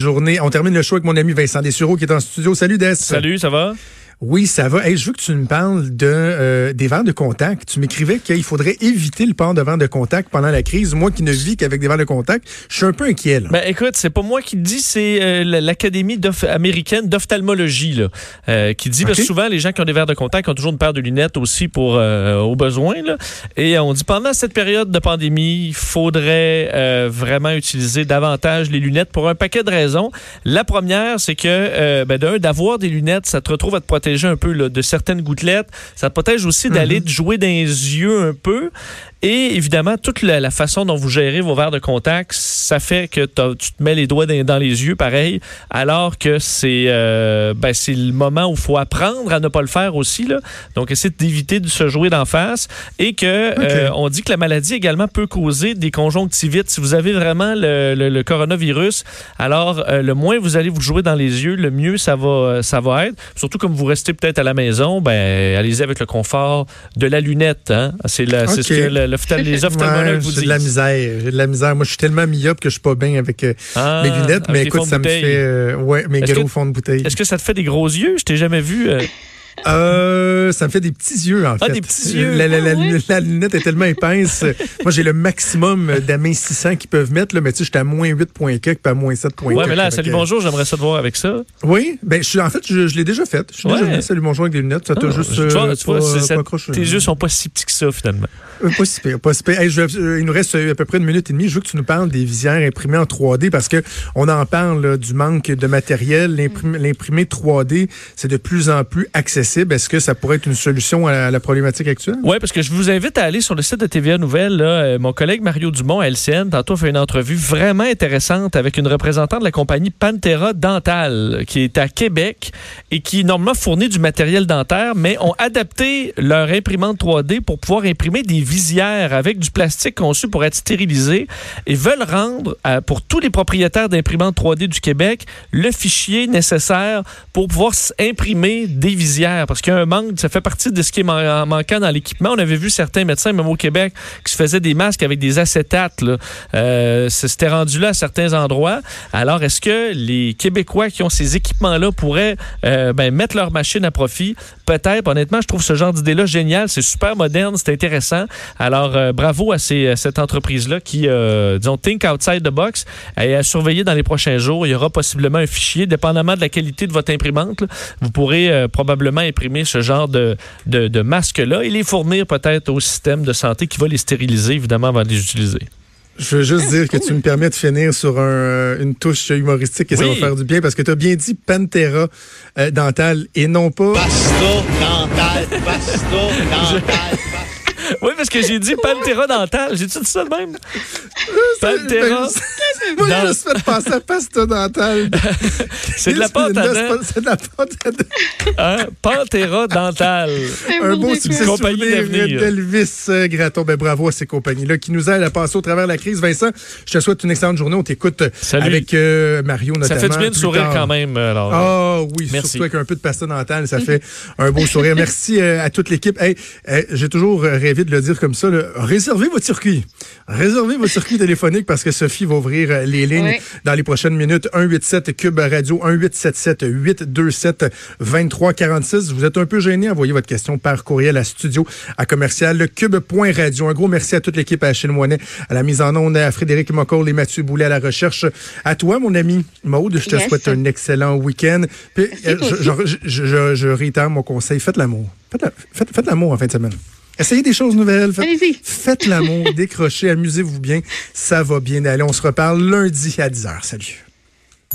journée. On termine le show avec mon ami Vincent Dessureau qui est en studio. Salut Des. Salut, ça va? Oui, ça va. Hey, je veux que tu me parles de euh, des verres de contact. Tu m'écrivais qu'il faudrait éviter le port de verres de contact pendant la crise. Moi qui ne vis qu'avec des verres de contact, je suis un peu inquiet. Là. Ben écoute, c'est pas moi qui le dis, c'est euh, l'Académie américaine d'ophtalmologie là, euh, qui dit okay. souvent les gens qui ont des verres de contact ont toujours une paire de lunettes aussi pour au besoin. Là. Et on dit pendant cette période de pandémie, il faudrait vraiment utiliser davantage les lunettes pour un paquet de raisons. La première, c'est que ben, d'un d'avoir des lunettes, ça te retrouve à te protéger un peu là, de certaines gouttelettes. Ça protège aussi d'aller te jouer dans les yeux un peu. Et évidemment, toute la, la, façon dont vous gérez vos verres de contact, ça fait que tu te mets les doigts dans, dans les yeux, pareil, alors que c'est euh, ben, c'est le moment où il faut apprendre à ne pas le faire aussi. Là. Donc, essayer d'éviter de se jouer d'en face. Et que okay. euh, on dit que la maladie également peut causer des conjonctivites. Si vous avez vraiment le, le, le coronavirus, alors euh, le moins vous allez vous jouer dans les yeux, le mieux ça va, ça va être. Surtout comme vous restez peut-être à la maison, ben allez-y avec le confort de la lunette. Hein? C'est okay. ce que les ophtalmologues ouais, vous disent. J'ai de la misère. J'ai de la misère. Moi, je suis tellement myope que je suis pas bien avec euh, ah, mes lunettes. Mais écoute, ça me fait. Euh, ouais, mes gros fonds de bouteille. Est-ce que ça te fait des gros yeux? Je t'ai jamais vu. Euh... Euh, ça me fait des petits yeux, en ah, fait. des petits yeux. La, la, la, ah, la, lunette est tellement épaisse. Moi, j'ai le maximum d'amincissant qu'ils peuvent mettre, là, mais tu sais, j'étais à moins 8 quelques, pas à moins 7 Ouais, mais là, salut, bonjour, j'aimerais ça te voir avec ça. Oui, ben, je, en fait, je, je l'ai déjà fait. Je suis ouais. déjà venu, salut, bonjour, avec des lunettes. Ça t'a ah, juste. Tu vois, euh, tu vois pas, ça, pas accroché. tes yeux sont pas si petits que ça, finalement. Euh, pas si pire, pas si pire. Hey, je, euh, il nous reste à peu près une minute et demie. Je veux que tu nous parles des visières imprimées en 3D parce que on en parle là, du manque de matériel. L'imprimé 3D, c'est de plus en plus accessible. Est-ce que ça pourrait être une solution à la, problématique actuelle? Oui, parce que je vous invite à aller sur le site de TVA Nouvelles. Là, euh, mon collègue Mario Dumont LCN, tantôt, fait une entrevue vraiment intéressante avec une représentante de la compagnie Pantera Dental, qui est à Québec et qui, normalement, fournit du matériel dentaire, mais ont adapté leur imprimante 3D pour pouvoir imprimer des visières avec du plastique conçu pour être stérilisé et veulent rendre pour tous les propriétaires d'imprimantes 3D du Québec le fichier nécessaire pour pouvoir imprimer des visières parce qu'il y a un manque, ça fait partie de ce qui est man manquant dans l'équipement. On avait vu certains médecins, même au Québec, qui se faisaient des masques avec des acétates. Euh, C'était rendu là à certains endroits. Alors, est-ce que les Québécois qui ont ces équipements-là pourraient euh, ben, mettre leur machine à profit? Peut-être. Honnêtement, je trouve ce genre d'idée-là génial. C'est super moderne, c'est intéressant. Alors, euh, bravo à, cette entreprise-là qui, disons, think outside the box et à surveiller dans les prochains jours. Il y aura possiblement un fichier, dépendamment de la qualité de votre imprimante. Vous pourrez probablement imprimer ce genre de, de, de masques-là et les fournir peut-être au système de santé qui va les stériliser, évidemment, avant de les utiliser. Je veux juste dire que tu me permets de finir sur un, une touche humoristique et oui. ça va faire du bien parce que tu as bien dit Pantera euh, dental et non pas. Dental, dental. Oui, parce que j'ai dit Pantera dental. J'ai-tu dit ça de même? Pantera. Moi, je suis fait penser à pasta dental. c'est de la pâte à dents. C'est de la pâte à dents. Hein? Pantera dental. Un beau succès compagnie d'avenir d'Elvis Graton. Ben, bravo à ces compagnies-là qui nous aident à passer au travers de la crise. Vincent, je te souhaite une excellente journée. On t'écoute avec euh, Mario notamment. Ça fait du bien de sourire tard. quand même. Alors. Ah oui, Merci. surtout avec un peu de pasta dental, ça fait un beau sourire. Merci euh, à toute l'équipe. Hey, J'ai toujours rêvé de le dire comme ça. Là. Réservez votre circuit. Réservez votre circuit téléphonique parce que Sophie va ouvrir les lignes oui. dans les prochaines minutes. 187 Cube Radio, 1877 827 2346. Vous êtes un peu gêné, envoyez votre question par courriel à studio à commercial cube.radio. Un gros merci à toute l'équipe à Achille Moinet, à la mise en onde, à Frédéric Mocoll et Mathieu Boulet à la recherche. À toi, mon ami Maude, je te yes. souhaite un excellent week-end. Puis, je, je, je, je, réitère mon conseil, faites l'amour. Faites l'amour en fin de semaine. Essayez des choses nouvelles. Faites, faites l'amour, décrochez, amusez-vous bien. Ça va bien aller. On se reparle lundi à 10h. Salut.